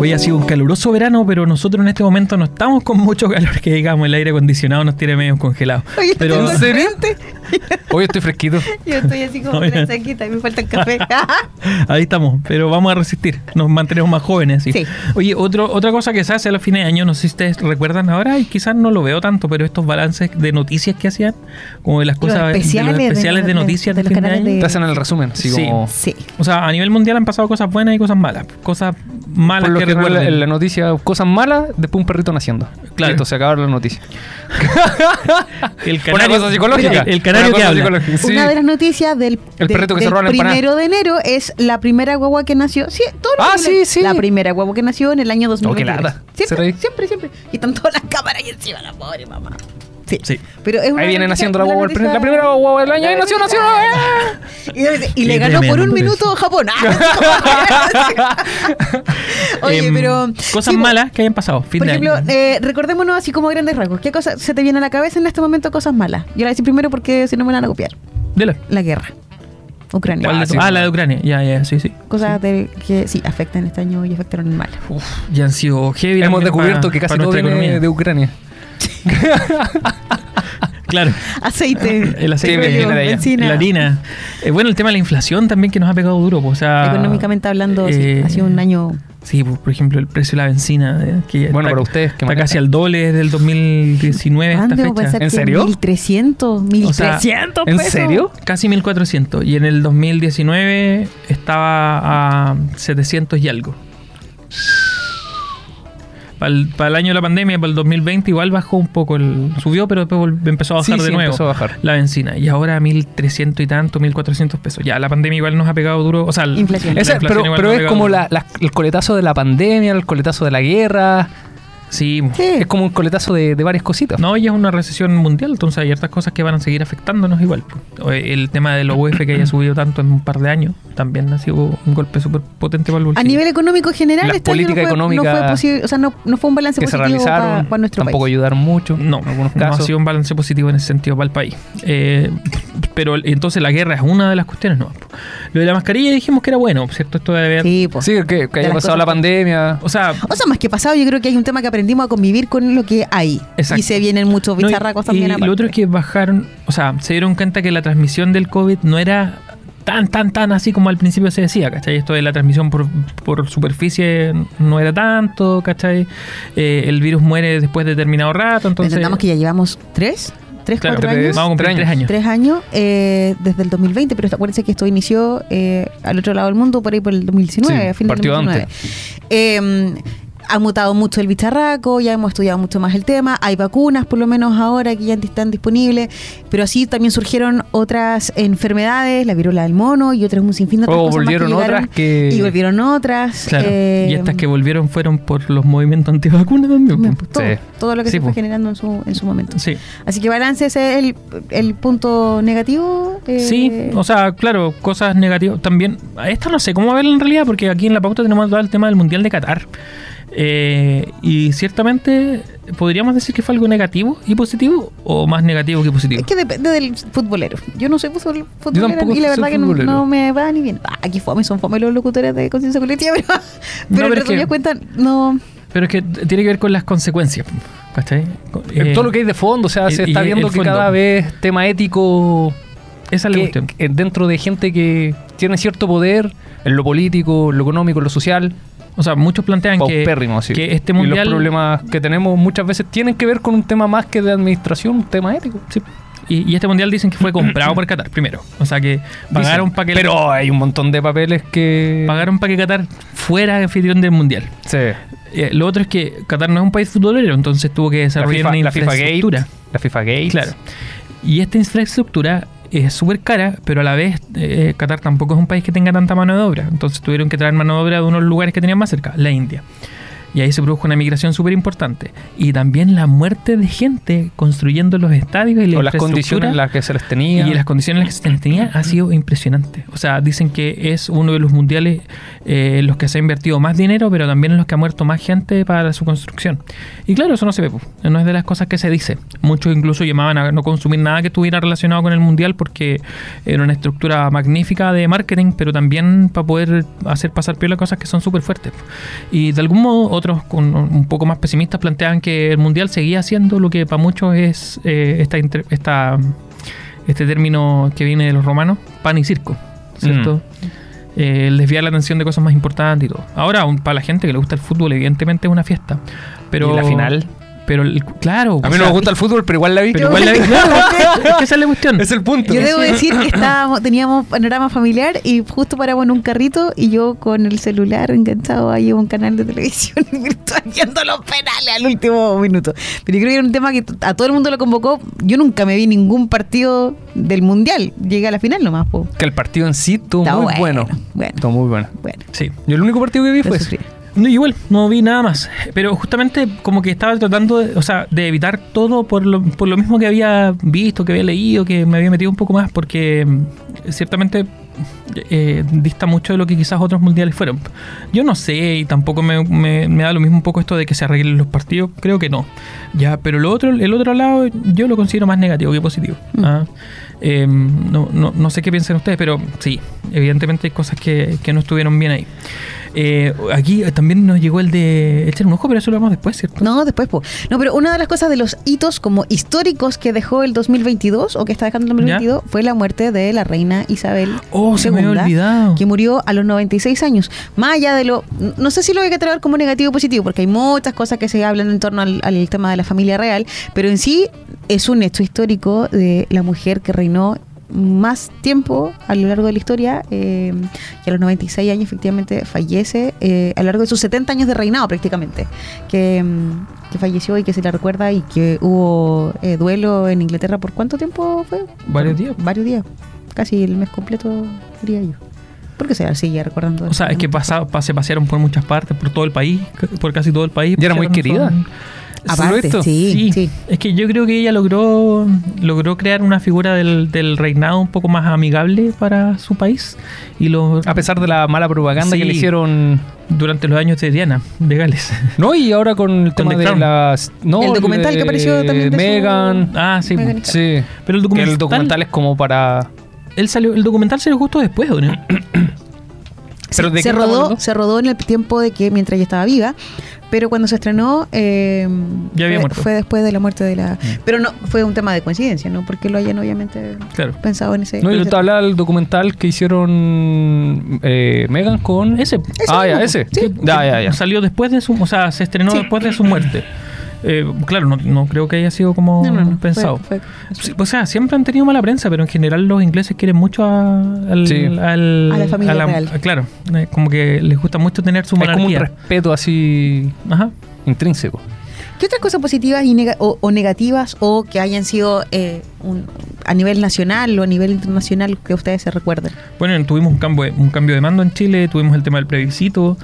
Hoy ha sido un caluroso verano, pero nosotros en este momento no estamos con mucho calor, que digamos, el aire acondicionado nos tiene medio congelados. Oye, Pero tengo ¿En serio? frente. Hoy estoy fresquito. Yo estoy así como la chaqueta y me falta el café. ahí estamos, pero vamos a resistir, nos mantenemos más jóvenes. ¿sí? Sí. Oye, otro, otra cosa que se hace a los fines de año, no sé si ustedes recuerdan ahora, y quizás no lo veo tanto, pero estos balances de noticias que hacían, como de las Los cosas de los especiales de- especiales de, de- noticias de de, los fin de canales año. de- Te hacen el resumen, así Sí. como. sí. O sea, a nivel mundial han pasado cosas buenas y cosas malas. Cosas malas que que la noticia, cosas malas, después un perrito naciendo. Claro. Listo, se acabaron la noticia. el Una cosa psicológica. El, el canario Una que cosa habla. psicológica, sí. Una de las noticias del, El de- perrito que se del roba la empanada. primero de enero es la primera guagua que nació. Sí, todo lo Ah, sí, sí. La primera guagua que nació en el año 2023. Oh. Siempre, ¿Será ahí? siempre, siempre. Y están todas las cámaras ahí encima, la pobre mamá. Sí. Sí. Pero es una Ahí vienen noticia- haciendo la noticia- la primera guagua del año. ¡Ahí nació, nació! ¡eh! Y, le ganó por un minuto Japón. Ah, Oye, Em, pero. Cosas sí, malas que hayan pasado. Fin Por de ejemplo, año. eh, recordémonos así como grandes rasgos. ¿Qué cosa se te viene a la cabeza en este momento? Cosas malas. Yo la voy a decir primero porque si no me la van a copiar. Dela. La guerra. Ucrania. ¿Cuál de Ah, ah, la de Ucrania. Ya, ya, sí, sí. Cosas de- que sí afectan este año y afectaron mal. Uf, ya han sido heavy. Hemos descubierto que casi todo viene economía. de Ucrania. Claro. Aceite. El aceite, Sí, viene de allá. benzina. la harina. Eh, bueno, el tema de la inflación también que nos ha pegado duro. pues, o sea, Económicamente hablando, sí, eh, ha sido un año. Sí, pues, por ejemplo, el precio de la benzina. eh, que Bueno, está, para ustedes, que Está casi al doble desde el 2019 hasta ¿Cuándo esta fecha. pensar ¿En serio? 1300, 1300 ¿En pesos? serio? Casi 1400. Y en el 2019 estaba a 700 y algo. Para el, para el año de la pandemia, para el 2020, igual bajó un poco. El, subió, pero después empezó a bajar Sí, de sí, nuevo empezó a bajar. la benzina. Y ahora 1300 y tanto, 1400 pesos. Ya, la pandemia igual nos ha pegado duro. O sea, el- Inflación. la Esa- inflación pero pero es como la- el coletazo de la pandemia, el coletazo de la guerra. Sí, Sí. Es como un coletazo de, de varias cositas. No, y es una recesión mundial, entonces hay ciertas cosas que van a seguir afectándonos igual. O El tema de los UF que haya subido tanto en un par de años también ha sido un golpe súper potente para el A bolsillo. nivel económico general, este año no fue, no fue posible, o sea, no, no fue un balance que se positivo realizaron para nuestro tampoco país. ayudaron mucho. No, en algunos no ha sido un balance positivo en ese sentido para el país. Eh, pero entonces la guerra es una de las cuestiones, no. Lo de la mascarilla dijimos que era bueno, ¿cierto? Esto de haber... Sí, pues. Sí, que, que haya pasado la pandemia. O sea, O sea, más que pasado, yo creo que hay un tema que aprendimos a convivir con lo que hay. Exacto. Y se vienen muchos No, y- bicharracos y también. lo aparte. otro es que bajaron, o sea, se dieron cuenta que la transmisión del COVID no era tan, tan, tan así como al principio se decía, ¿cachai? Esto de la transmisión por, por superficie no era tanto, ¿cachai? Eh, el virus muere después de determinado rato, entonces... Entendamos que ya llevamos tres, tres, Claro, cuatro tres- años. Vamos a cumplir Tres tres años. Tres años eh, desde el 2020, pero acuérdense que esto inició eh, al otro lado del mundo por ahí por el 2019, Sí, a fin del partió 2019. Eh, ha mutado mucho el bicharraco, ya hemos estudiado mucho más el tema, hay vacunas por lo menos ahora que ya están disponibles, pero así también surgieron otras enfermedades, la viruela del mono y otras un sinfín de otras O cosas más volvieron otras que- Y volvieron otras. Claro. eh, y estas que volvieron fueron por los movimientos antivacunas también. pues. todo, Sí. todo lo que Sí, se fue generando en su, en su momento. Sí. Así que balance ese es el, el punto negativo. eh, Sí, o sea, claro, cosas negativas también. Esta no sé cómo verla en realidad, porque aquí en la pauta tenemos todo el tema del Mundial de Qatar. Eh, y ciertamente podríamos decir que fue algo negativo y positivo, o más negativo que positivo. Es que depende del futbolero. Yo no soy futbol, futbolero tampoco y la verdad que no, no me va ni bien. Ah, aquí fome, son fome los locutores de conciencia colectiva, pero, pero, pero resumidas que- cuentas, no. Pero es que tiene que ver con las consecuencias, ¿cachai? En eh, todo lo que hay de fondo, o sea, y- se está viendo que cada vez tema ético Esa es la cuestión. que dentro de gente que tiene cierto poder en lo político, en lo económico, en lo social, O sea, muchos plantean que, sí. que este Y mundial. los problemas que tenemos muchas veces tienen que ver con un tema más que de administración, un tema ético. Sí. Y, y este mundial dicen que fue comprado por Qatar primero. O sea que pagaron para que Pero hay un montón de papeles que... pagaron para que Qatar fuera anfitrión del mundial. Sí. Eh, lo otro es que Qatar no es un país futbolero, entonces tuvo que La desarrollar FIFA, una la FIFA Gate. infraestructura. La FIFA Gate. Claro. Y esta infraestructura es súper cara, pero a la vez eh, Qatar tampoco es un país que tenga tanta mano de obra. Entonces tuvieron que traer mano de obra de unos lugares que tenían más cerca, la India. Y ahí se produjo una migración súper importante. Y también la muerte de gente construyendo los estadios y la O las condiciones en las que se les tenía. y las condiciones en las que se les tenía ha sido impresionante. O sea, dicen que es uno de los mundiales eh, en los que se ha invertido más dinero, pero también en los que ha muerto más gente para su construcción. Y claro, eso no se ve, no es de las cosas que se dice. Muchos incluso llamaban a no consumir nada que estuviera relacionado con el mundial porque era una estructura magnífica de marketing, pero también para poder hacer pasar piola cosas que son súper fuertes. Y de algún modo, otros con un poco más pesimistas planteaban que el mundial seguía siendo lo que para muchos es eh, esta, esta este término que viene de los romanos, pan y circo, ¿cierto? Eh, el desviar la atención de cosas más importantes y todo. Ahora, un- para la gente que le gusta el fútbol, evidentemente es una fiesta. Pero ¿Y la final? Pero, el- claro. A mí no sea, me gusta el fútbol, pero igual la vi. Pero igual la claro, es que esa es la cuestión. Es el punto. Yo debo decir que estábamos, teníamos panorama familiar y justo paramos en un carrito y yo con el celular enganchado ahí a un canal de televisión virtual viendo los penales al último minuto. Pero yo creo que era un tema que a todo el mundo lo convocó. Yo nunca me vi ningún partido del mundial. Llegué a la final nomás, po. Que el partido en sí estuvo Está muy bueno, bueno. bueno. Estuvo muy bueno. Bueno, Sí. Yo el único partido que vi lo fue. No, igual, no vi nada más. Pero justamente como que estaba tratando de, o sea, de evitar todo por lo, por lo mismo que había visto, que había leído, que me había metido un poco más, porque mm, ciertamente eh, dista mucho de lo que quizás otros mundiales fueron. Yo no sé, y tampoco me, me- me da lo mismo un poco esto de que se arreglen los partidos, creo que no. Ya, pero lo otro, el otro lado yo lo considero más negativo que positivo. Mm. Ah, eh, no, no, no sé qué piensan ustedes, pero sí, evidentemente hay cosas que, que no estuvieron bien ahí. Eh, aquí también nos llegó el de echar un ojo, pero eso lo vamos después, ¿cierto? No, después, po. No, pero una de las cosas de los hitos como históricos que dejó el 2022 o que está dejando el 2022 fue la muerte de la reina Isabel. Oh, se me había olvidado. Que murió a los 96 años. Más allá de lo. No sé si lo voy a catalogar como negativo o positivo, porque hay muchas cosas que se hablan en torno al, al tema de la familia real, pero en sí es un hecho histórico de la mujer que reinó más tiempo a lo largo de la historia eh, y a los 96 años efectivamente fallece eh, a lo largo de sus 70 años de reinado prácticamente que, mm, que falleció y que se le recuerda y que hubo eh, duelo en Inglaterra por cuánto tiempo fue Varios días. varios días casi el mes completo diría yo porque se sigue recordando O sea, es que pasa, pa- se pasearon por muchas partes, por todo el país, por casi todo el país. Y era muy querida. son- Aparte, esto? sí, sí. Es que yo creo que ella logró logró crear una figura del, del reinado un poco más amigable para su país y lo A pesar de la mala propaganda Sí. que le hicieron. durante los años de Diana de Gales. No, y ahora con el tema The de Crown. las. No, El documental que apareció también de su- Megan. Ah, sí. Sí. Pero el documental, el documental es como para. él salió, el documental salió justo después, ¿o no? ¿Pero de se rodó se rodó en el tiempo de que mientras ella estaba viva pero cuando se estrenó eh, Ya había fue, fue después de la muerte de la pero no fue un tema de coincidencia no porque lo hayan obviamente Claro. pensado en ese No, yo ese- te hablaba del documental que hicieron eh, Megan con. Ese. Ah, ya, ese. sí. Ya, ya, ya. Salió después de su, o sea, se estrenó Sí. después de su muerte. Eh, claro, no, no creo que haya sido como no, no, no, pensado. fue- fue- Sí, o sea, siempre han tenido mala prensa, pero en general los ingleses quieren mucho a, al, Sí. al- A la familia real. Claro, eh, como que les gusta mucho tener su Es como un monarquía. respeto así Ajá. intrínseco. ¿Qué otras cosas positivas y o, o negativas o que hayan sido eh, un- a nivel nacional o a nivel internacional que ustedes se recuerden? Bueno, tuvimos un cambio, de- un cambio de mando en Chile, tuvimos el tema del plebiscito,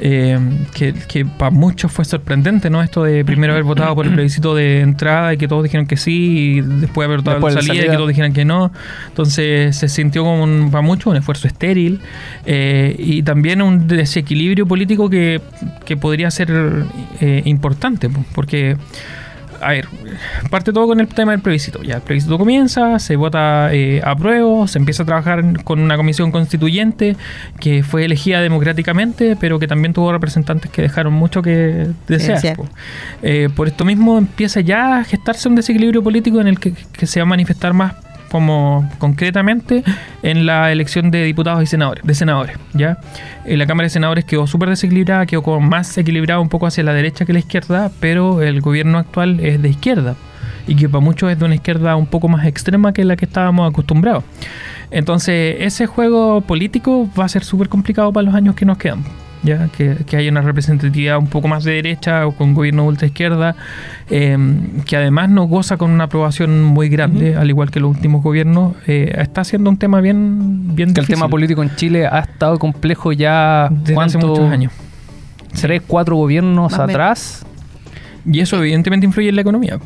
eh, que, que para muchos fue sorprendente, ¿no? Esto de primero haber votado por el plebiscito de entrada y que todos dijeron que sí, y después haber votado de salida, y que todos dijeran que no. Entonces se sintió como un- para muchos un esfuerzo estéril eh, y también un desequilibrio político que, que podría ser eh, importante, po, porque a ver, parte todo con el tema del plebiscito. Ya el plebiscito comienza, se vota eh, a prueba, se empieza a trabajar con una comisión constituyente que fue elegida democráticamente, pero que también tuvo representantes que dejaron mucho que desear. po. Eh, por esto mismo empieza ya a gestarse un desequilibrio político en el que, que se va a manifestar más como concretamente en la elección de diputados y senadores, de senadores, ¿ya? Eh, la Cámara de Senadores quedó súper desequilibrada, quedó como más equilibrada un poco hacia la derecha que la izquierda, pero el gobierno actual es de izquierda y que para muchos es de una izquierda un poco más extrema que la que estábamos acostumbrados. Entonces, ese juego político va a ser súper complicado para los años que nos quedan. Ya, que, que haya una representatividad un poco más de derecha o con gobierno ultra izquierda, eh, que además no goza con una aprobación muy grande, al igual que los últimos gobiernos, eh, está siendo un tema bien, bien Que el difícil tema político en Chile ha estado complejo ya desde hace muchos años. tres, cuatro gobiernos Más atrás. Y eso evidentemente influye en la economía.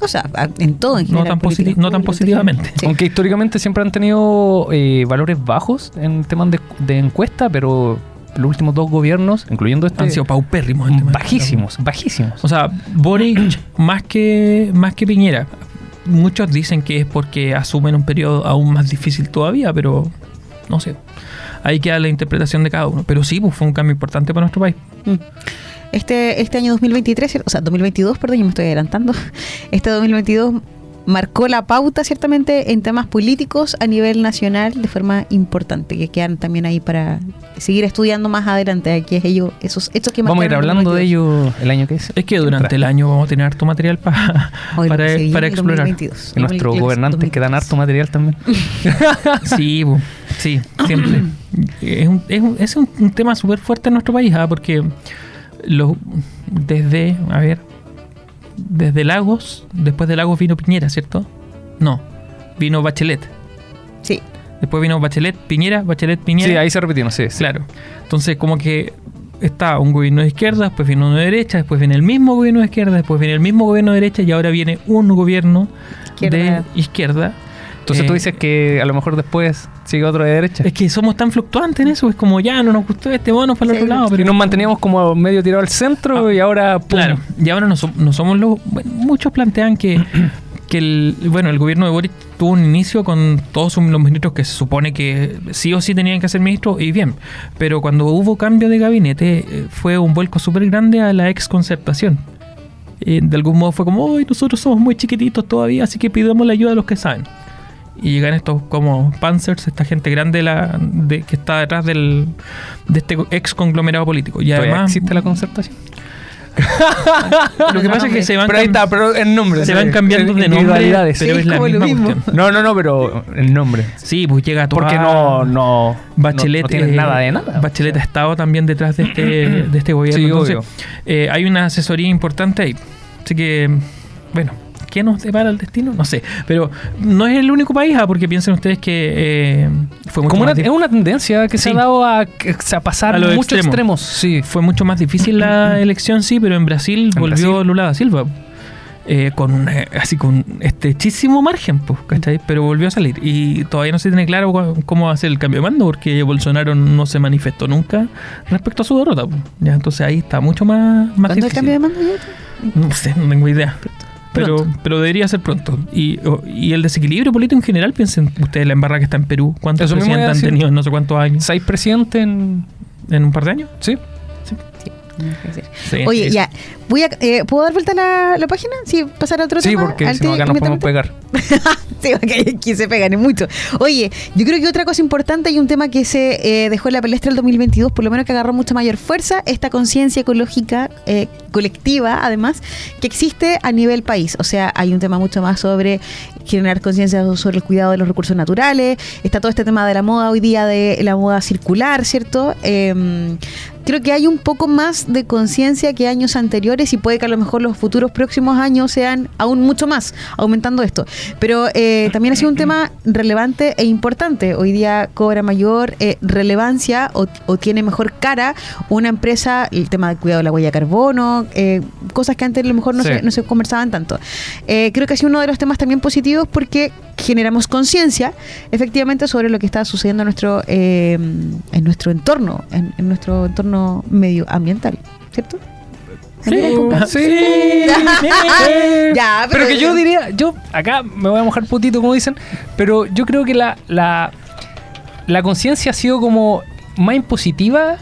O sea, a- en todo en No general. tan políticas positi- no tan positivamente. Sí. Aunque históricamente siempre han tenido eh, valores bajos en temas de, de encuesta, pero los últimos dos gobiernos, incluyendo este, Han sido paupérrimos. bajísimos, bajísimos. O sea, Boric más que, más que Piñera. Muchos dicen que es porque asumen un periodo aún más difícil todavía, pero no sé. Ahí queda la interpretación de cada uno. Pero sí, pues, fue un cambio importante para nuestro país. Mm. Este, este año 2023, ¿cierto? o sea, 2022, perdón, yo me estoy adelantando. Este 2022 marcó la pauta, ciertamente, en temas políticos a nivel nacional de forma importante, que quedan también ahí para seguir estudiando más adelante, que es ello, esos hechos que Vamos a ir hablando de 2022. ello el año que es. Es que durante el año vamos a tener harto material pa- Hoy lo para, viene para explorar. 2022. Y nuestros gobernantes que dan harto material también. Sí, sí, siempre. Es un, es un, es un- un tema súper fuerte en nuestro país, ¿ah? porque los, desde, a ver, desde Lagos, después de Lagos vino Piñera, ¿cierto? No, vino Bachelet. Sí, Después vino Bachelet, Piñera, Bachelet, Piñera. Sí, ahí se repitió, sí. sí. Claro. Entonces, como que está un gobierno de izquierda, después viene uno de derecha, después viene el mismo gobierno de izquierda, después viene el mismo gobierno de derecha y ahora viene un gobierno Izquierda. de izquierda. Entonces tú Eh, dices que a lo mejor después sigue otro de derecha. Es que somos tan fluctuantes en eso, es como ya no nos gustó este mono para el Sí, otro lado. Y Pero nos manteníamos como medio tirado al centro Ah, y ahora... ¡pum! Claro, y ahora no, no somos los. bueno, muchos plantean que, que el, bueno, el gobierno de Boric tuvo un inicio con todos los ministros que se supone que sí o sí tenían que ser ministros, y bien. Pero cuando hubo cambio de gabinete, eh, fue un vuelco súper grande a la ex concertación. Eh, de algún modo fue como, hoy nosotros somos muy chiquititos todavía, así que pidamos la ayuda a los que saben. Y llegan estos como Panzers, esta gente grande la, de, que está detrás del, de este ex conglomerado político. Y ¿Todavía además, existe la concertación? lo que pasa es que se van Pero ahí cam- está, pero el nombre. se van cambiando de nombre, individualidades. pero Sí, es la misma mismo. cuestión. No, no, no, pero el nombre. Sí, pues llega a toda- Porque no, no, Bachelet, no, no tienen eh, nada de nada. Bachelet ha estado también detrás de este, de este gobierno. Sí, Entonces, obvio. eh, hay una asesoría importante ahí. Así que, bueno, ¿qué nos depara el destino? No sé. Pero no es el único país, ah, porque piensen ustedes que eh, fue mucho Como una, más es dif- una tendencia que se ha dado a, pasar A los muchos extremos. extremos. Sí. fue mucho más difícil la elección, sí, pero en Brasil En volvió Brasil. Lula da Silva. eh, con un, eh, así con estrechísimo margen, pues, ¿cachai? Pero volvió a salir. Y todavía no se tiene claro cómo va a ser el cambio de mando, porque Bolsonaro no se manifestó nunca respecto a su derrota. pues. Ya, entonces ahí está mucho más, más ¿cuándo el difícil. cambio de mando ya? No sé, no tengo idea. Pero, Pronto. pero debería ser pronto. Y, o- y el desequilibrio político en general, piensen ustedes la embarrada que está en Perú. ¿Cuántos Eso presidentes han tenido en no sé cuántos años? ¿Seis presidentes en...? ¿En un par de años? Sí. Que. Sí, Oye, sí. ya, voy a, eh, ¿puedo dar vuelta a la, la página? Sí, pasar a otro Sí, tema. porque al si no acá nos podemos pegar. Sí, porque aquí se pegan y mucho. Oye, yo creo que otra cosa importante y un tema que se eh, dejó en la palestra el 2022, por lo menos que agarró mucha mayor fuerza, esta conciencia ecológica eh, colectiva, además, que existe a nivel país. O sea, hay un tema mucho más sobre generar conciencia sobre el cuidado de los recursos naturales. Está todo este tema de la moda hoy día, de la moda circular, ¿cierto? Eh, creo que hay un poco más de conciencia que años anteriores y puede que a lo mejor los futuros próximos años sean aún mucho más, aumentando esto. Pero eh, también ha sido un tema relevante e importante. Hoy día cobra mayor eh, relevancia o, o tiene mejor cara una empresa, el tema del cuidado de la huella de carbono, eh, cosas que antes a lo mejor no, Sí. se, no se conversaban tanto. Eh, creo que ha sido uno de los temas también positivos porque generamos conciencia efectivamente sobre lo que está sucediendo en nuestro, eh, en nuestro entorno, en, en nuestro entorno medioambiental, ¿cierto? Sí, Sí. Ya, pero que yo diría, yo acá me voy a mojar putito como dicen, pero yo creo que la, la, la conciencia ha sido como más impositiva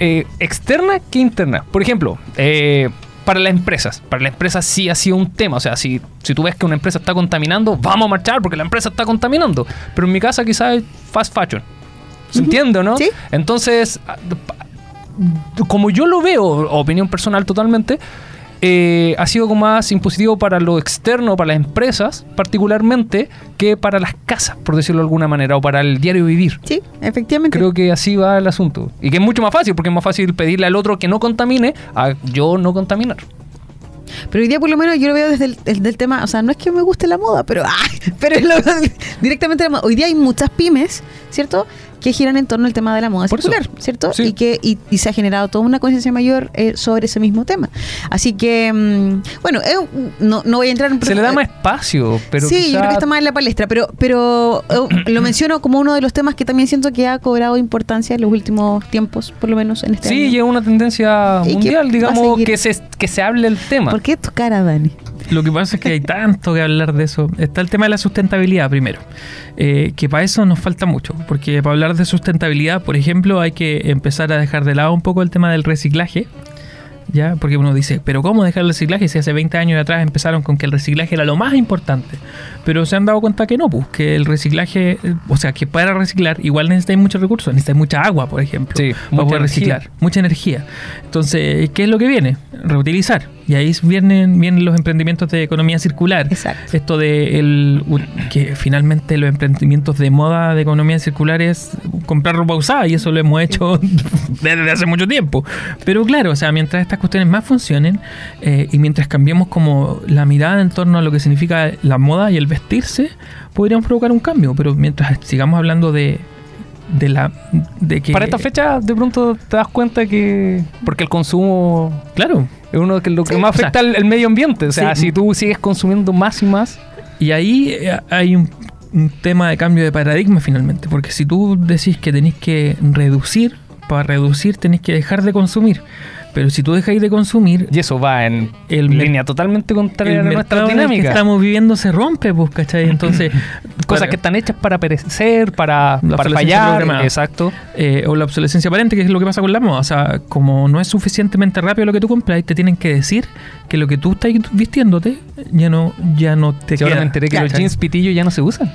eh, externa que interna. Por ejemplo, eh, para las empresas, para las empresas sí ha sido un tema. O sea, si, si tú ves que una empresa está contaminando, vamos a marchar porque la empresa está contaminando. Pero en mi casa quizás es fast fashion. ¿Se Ujú. entiende, no? Sí. Entonces, como yo lo veo, opinión personal totalmente, eh, ha sido como más impositivo para lo externo, para las empresas particularmente, que para las casas, por decirlo de alguna manera, o para el diario vivir. Sí, efectivamente. Creo que así va el asunto. Y que es mucho más fácil, porque es más fácil pedirle al otro que no contamine a yo no contaminar. Pero hoy día por lo menos yo lo veo desde el, el- del tema, o sea, no es que me guste la moda, pero ¡ay! pero lo- directamente la moda. Hoy día hay muchas pymes, ¿cierto? Que giran en torno al tema de la moda Por eso. circular, ¿cierto? Sí. Y que y, y se ha generado toda una conciencia mayor eh, sobre ese mismo tema. Así que, mm, bueno, eh, no, no voy a entrar en Se le da más espacio, pero sí, yo creo que está más en la palestra, pero, pero eh, lo menciono como uno de los temas que también siento que ha cobrado importancia en los últimos tiempos, por lo menos en este Sí, año. y es una tendencia mundial, digamos, que se, que se hable el tema. ¿Por qué tu cara, Dani? Lo que pasa es que hay tanto que hablar de eso. Está el tema de la sustentabilidad primero, eh, que para eso nos falta mucho, porque para hablar de sustentabilidad, por ejemplo, hay que empezar a dejar de lado un poco el tema del reciclaje. ¿Ya? Porque uno dice, pero ¿cómo dejar el reciclaje si hace 20 años atrás empezaron con que el reciclaje era lo más importante? Pero se han dado cuenta que no, pues, que el reciclaje, o sea, que para reciclar igual necesitáis muchos recursos, necesitáis mucha agua, por ejemplo, Sí, para poder energía. reciclar, mucha energía. Entonces, ¿qué es lo que viene? Reutilizar. Y ahí vienen, vienen los emprendimientos de economía circular. Exacto. Esto de el, que finalmente los emprendimientos de moda de economía circular es comprar ropa usada y eso lo hemos hecho desde hace mucho tiempo. Pero claro, o sea, mientras estas cuestiones más funcionen eh, y mientras cambiemos como la mirada en torno a lo que significa la moda y el vestirse, podríamos provocar un cambio. Pero mientras sigamos hablando de, de la de que Para esta fecha, de pronto te das cuenta que. Porque el consumo claro es uno de lo que Sí, más o sea, afecta al, al medio ambiente. O sea, sí. si tú sigues consumiendo más y más. Y ahí eh, hay un, un tema de cambio de paradigma finalmente, porque si tú decís que tenéis que reducir, para reducir tenéis que dejar de consumir. Pero si tú dejáis de consumir, Y eso va en El línea totalmente contraria el a nuestra en el que dinámica. estamos viviendo se rompe, pues, ¿cachai? Entonces, Cosas que están hechas para perecer, para, La para fallar. Exacto. eh, o la obsolescencia aparente, que es lo que pasa con la moda. O sea, como no es suficientemente rápido lo que tú compras, te tienen que decir que lo que tú estás vistiéndote ya no, ya no te Yo ahora queda. me enteré que los jeans pitillo ya no se usan.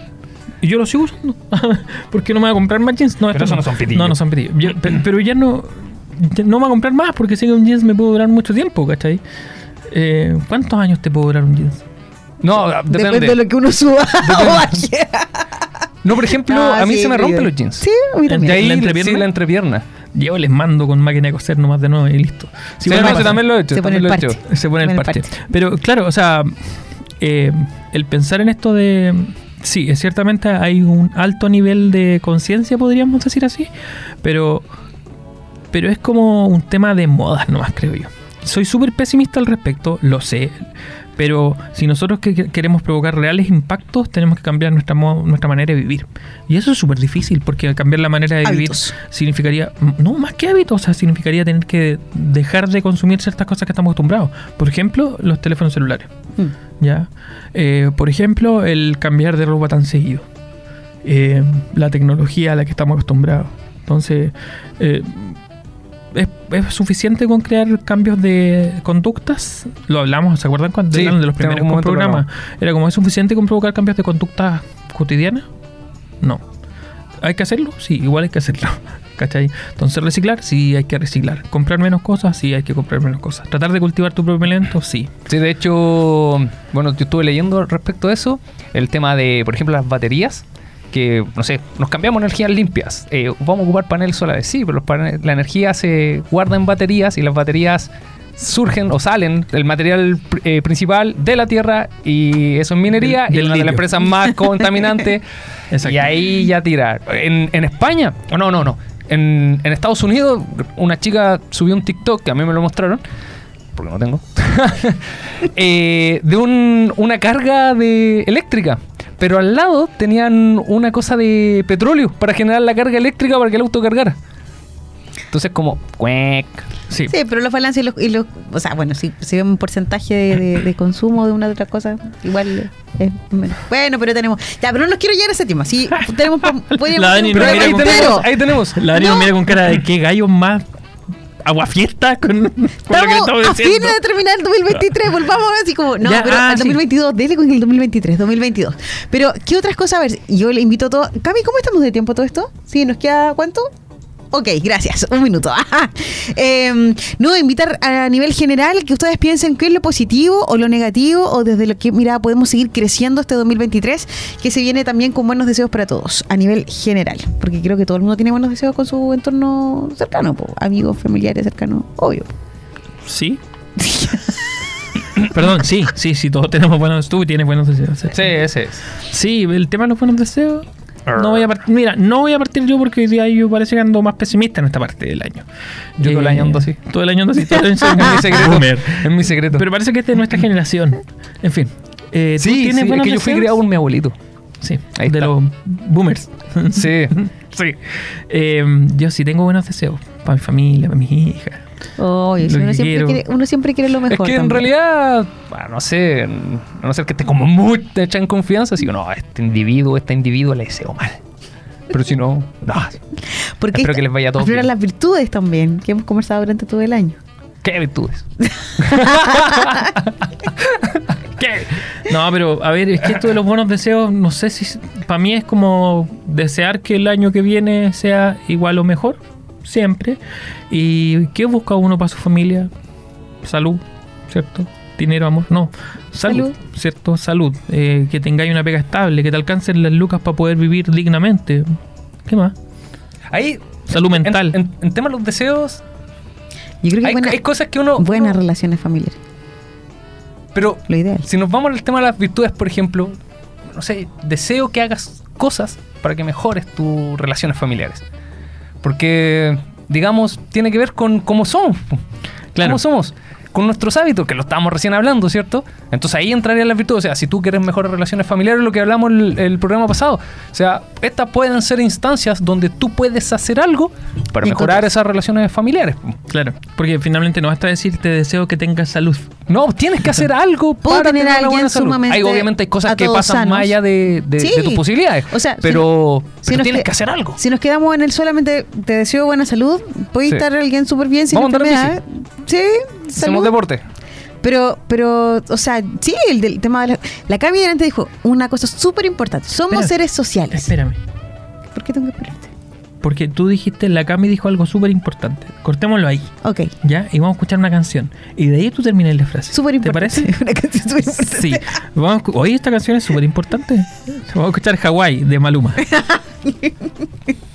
Y yo lo sigo usando. ¿Por qué no me voy a comprar más jeans? No, Pero estos esos no son pitillos. No, no son pitillos. Yo- pero ya no, ya no me voy a comprar más porque sé que un jeans me puede durar mucho tiempo, ¿cachai? Eh, ¿Cuántos años te puede durar un jeans? No, depende. Depende de lo que uno suba o baje. No, por ejemplo, Ah, a mí sí, se me rompen los jeans. Sí, a mí De también. ahí ¿La la entrepierna? Sí, la entrepierna. Yo les mando con máquina de coser nomás de nuevo y listo. Sí, bueno, ese también lo he hecho. Se pone también el lo he hecho. parche. Se pone el parche. Pero claro, o sea, eh, el pensar en esto de... Sí, es ciertamente hay un alto nivel de conciencia, podríamos decir así, pero, pero es como un tema de modas nomás, creo yo. Soy súper pesimista al respecto, lo sé, pero si nosotros que- que queremos provocar reales impactos, tenemos que cambiar nuestra, nuestra manera de vivir. Y eso es súper difícil, porque cambiar la manera de Hábitos. vivir significaría, no, más que hábitos, o sea, significaría tener que dejar de consumir ciertas cosas que estamos acostumbrados. Por ejemplo, los teléfonos celulares. Mm. ¿ya? Eh, por ejemplo, el cambiar de ropa tan seguido. Eh, la tecnología a la que estamos acostumbrados. Entonces, eh, ¿es, es suficiente con crear cambios de conductas? Lo hablamos, ¿se acuerdan cuando Sí, eran de los primeros programas? Era como, ¿es suficiente con provocar cambios de conductas cotidianas? No. ¿Hay que hacerlo? Sí, igual hay que hacerlo. ¿Cachai? Entonces, reciclar, sí hay que reciclar. Comprar menos cosas, sí hay que comprar menos cosas. Tratar de cultivar tu propio elemento, sí. Sí, de hecho, bueno, yo estuve leyendo respecto a eso, el tema de, por ejemplo, las baterías, que, no sé, nos cambiamos energías limpias. Eh, vamos a ocupar paneles solares, sí, pero los pane- la energía se guarda en baterías y las baterías surgen o salen el material eh, principal de la tierra y eso es minería Del- y del una de las empresas más contaminantes y ahí ya tirar. En, en España, no, no, no. En, en Estados Unidos, una chica subió un TikTok que a mí me lo mostraron, porque no tengo, eh, de un- una carga de eléctrica. Pero al lado tenían una cosa de petróleo para generar la carga eléctrica para que el auto cargara. Entonces, como, cuec. Sí. Sí, pero los balances y los, y los- o sea, bueno, si se ve un porcentaje de, de- de consumo de una u otra cosa, igual es menos. Bueno, pero tenemos, ya, pero no nos quiero llegar a ese tema. Sí, tenemos, podríamos La Dani Pero mira ahí, con- tenemos, entero. ahí tenemos. La Dani No. nos mira con cara de qué gallos más aguafiesta con, con lo que le Estamos a fines diciendo. de terminar el 2023, volvamos así como, no, Ya, pero ah, al sí. 2022, dele con el 2023, 2022. Pero, ¿qué otras cosas? A ver, yo le invito a todos. Cami, ¿cómo estamos de tiempo todo esto? Sí, ¿nos queda cuánto? Ok, gracias. Un minuto. Ajá. Eh, no, invitar a nivel general que ustedes piensen qué es lo positivo o lo negativo o desde lo que, mira, podemos seguir creciendo este 2023, que se viene también con buenos deseos para todos, a nivel general. Porque creo que todo el mundo tiene buenos deseos con su entorno cercano, po, amigos, familiares cercanos, obvio. Sí. Perdón, sí, sí, sí, todos tenemos buenos. Tú tienes buenos deseos. Sí, Sí, ese es. Sí, el tema de los buenos deseos. No voy a partir, mira, no voy a partir yo porque hoy día yo parece que ando más pesimista en esta parte del año. Yo todo el año ando así. Todo el año ando así. Todo el año soy Es mi secreto. Es mi secreto. Pero parece que este es de nuestra generación. En fin. Eh, ¿tú sí, tienes sí, es buenos que yo fui criado por mi abuelito. Sí, Ahí de está. los boomers. Sí. sí. Eh, yo sí tengo buenos deseos para mi familia, para mis hijas. Lo uno, que siempre quiere, uno siempre quiere lo Es mejor. que en también. realidad, bueno, no sé, a no ser que esté como muy hecha en confianza, digo, no, a este individuo, esta individuo le deseo mal. Pero si no, no. Porque espero que les vaya afloran bien. las virtudes también, que hemos conversado durante todo el año. ¿Qué virtudes? ¿Qué? No, pero a ver, es que esto de los buenos deseos, no sé si para mí es como desear que el año que viene sea igual o mejor, siempre. ¿Y qué busca uno para su familia? Salud, ¿cierto? Dinero, amor, no. Salud, Salud. ¿cierto? Salud. Eh, que tengáis una pega estable, que te alcancen las lucas para poder vivir dignamente. ¿Qué más? Ahí. Salud en- mental. En, en tema de los deseos, Yo creo que hay, buena- hay cosas que uno. buenas uno- relaciones familiares, Pero lo ideal. si nos vamos al tema de las virtudes, por ejemplo, no sé, deseo que hagas cosas para que mejores tus relaciones familiares. Porque, digamos, tiene que ver con cómo somos. Claro. ¿Cómo somos? Con nuestros hábitos, que lo estábamos recién hablando, ¿cierto? Entonces ahí entrarían las virtudes. O sea, si tú quieres mejores relaciones familiares, lo que hablamos el, el programa pasado. O sea, estas pueden ser instancias donde tú puedes hacer algo para mejorar entonces- esas relaciones familiares. Claro, porque finalmente no basta decir te deseo que tengas salud. No, tienes que hacer algo para tener tener una buena salud. Hay, obviamente hay cosas que pasan sanos. más allá de, de- Sí. de tus posibilidades. O sea, si pero, si pero nos tienes que- que hacer algo. Si nos quedamos en el solamente te deseo buena salud, puede Sí. estar alguien súper bien sin Vamos a andar en enfermedad. Sí, Hacemos deporte. Pero, pero, o sea, sí, el del tema de la. La Cami delante dijo una cosa súper importante. Somos seres sociales. Espérame. ¿Por qué tengo que esperarte? Porque tú dijiste, la Cami dijo algo súper importante. Cortémoslo ahí, Ok, ¿ya? Y vamos a escuchar una canción. Y de ahí tú terminas la frase. súper ¿Te importante. parece? Una canción súper importante. Sí. Vamos a Oye, esta canción es súper importante. Vamos a escuchar Hawái de Maluma.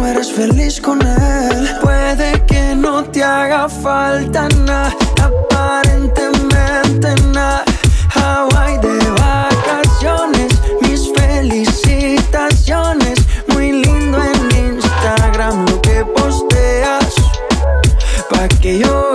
No eres feliz con él. Puede que no te haga falta nada, aparentemente nada. Hawaii de vacaciones, mis felicitaciones. Muy lindo en Instagram lo que posteas. Pa' que yo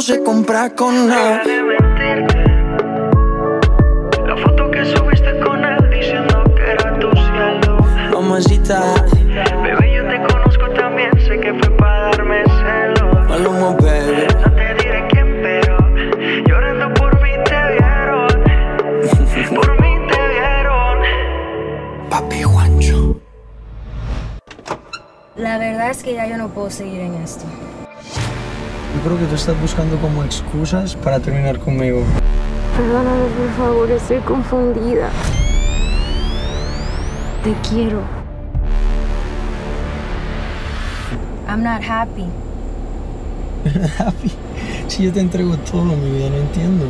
se compra con nada. de mentirte. La foto que subiste con él diciendo que era tu cielo. Mamacita, Bebé, yo te conozco también, sé que fue para darme celos. Maluma, baby. No te diré quién, pero llorando por mí te vieron. Por mí te vieron. Papi Juancho. La verdad es que ya yo no puedo seguir en esto. Yo creo que tú estás buscando como excusas para terminar conmigo. Perdóname, por favor, estoy confundida. Te quiero. I'm not happy. Happy. Si yo te entrego todo, mi vida, no entiendo.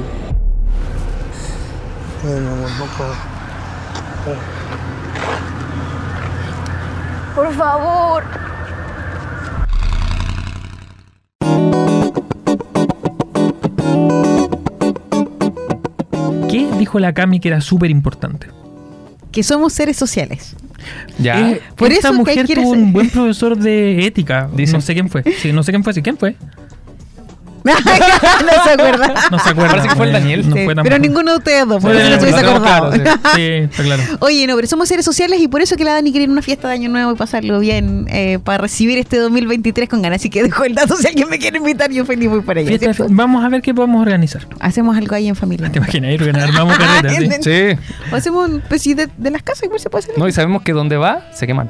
Ay, mi amor, no puedo. Por favor. Dijo la Cami que era súper importante? Que somos seres sociales. Ya. Eh, Por esta eso mujer tuvo ser- un buen profesor de ética. Dicen. No sé quién fue. Sí, no sé quién fue. Sí, ¿quién fue? no se acuerda. No se acuerda. Parece que fue el Daniel. No Sí, fue pero ninguno de ustedes dos, por Sí, eso no se hubiese acordado. claro, Sí, está claro. Oye, no, pero somos seres sociales y por eso que la Dani quiere ir a una fiesta de Año Nuevo y pasarlo bien eh, para recibir este 2023 con ganas. Así que dejo el dato. Si alguien me quiere invitar, yo feliz voy para allá. Vamos a ver qué podemos organizar. Hacemos algo ahí en familia. ¿Te imaginas? Armamos carreta, ¿sí? O hacemos un pues, sí, de, de las casas, igual se puede hacer. No, y sabemos que donde va, se queman.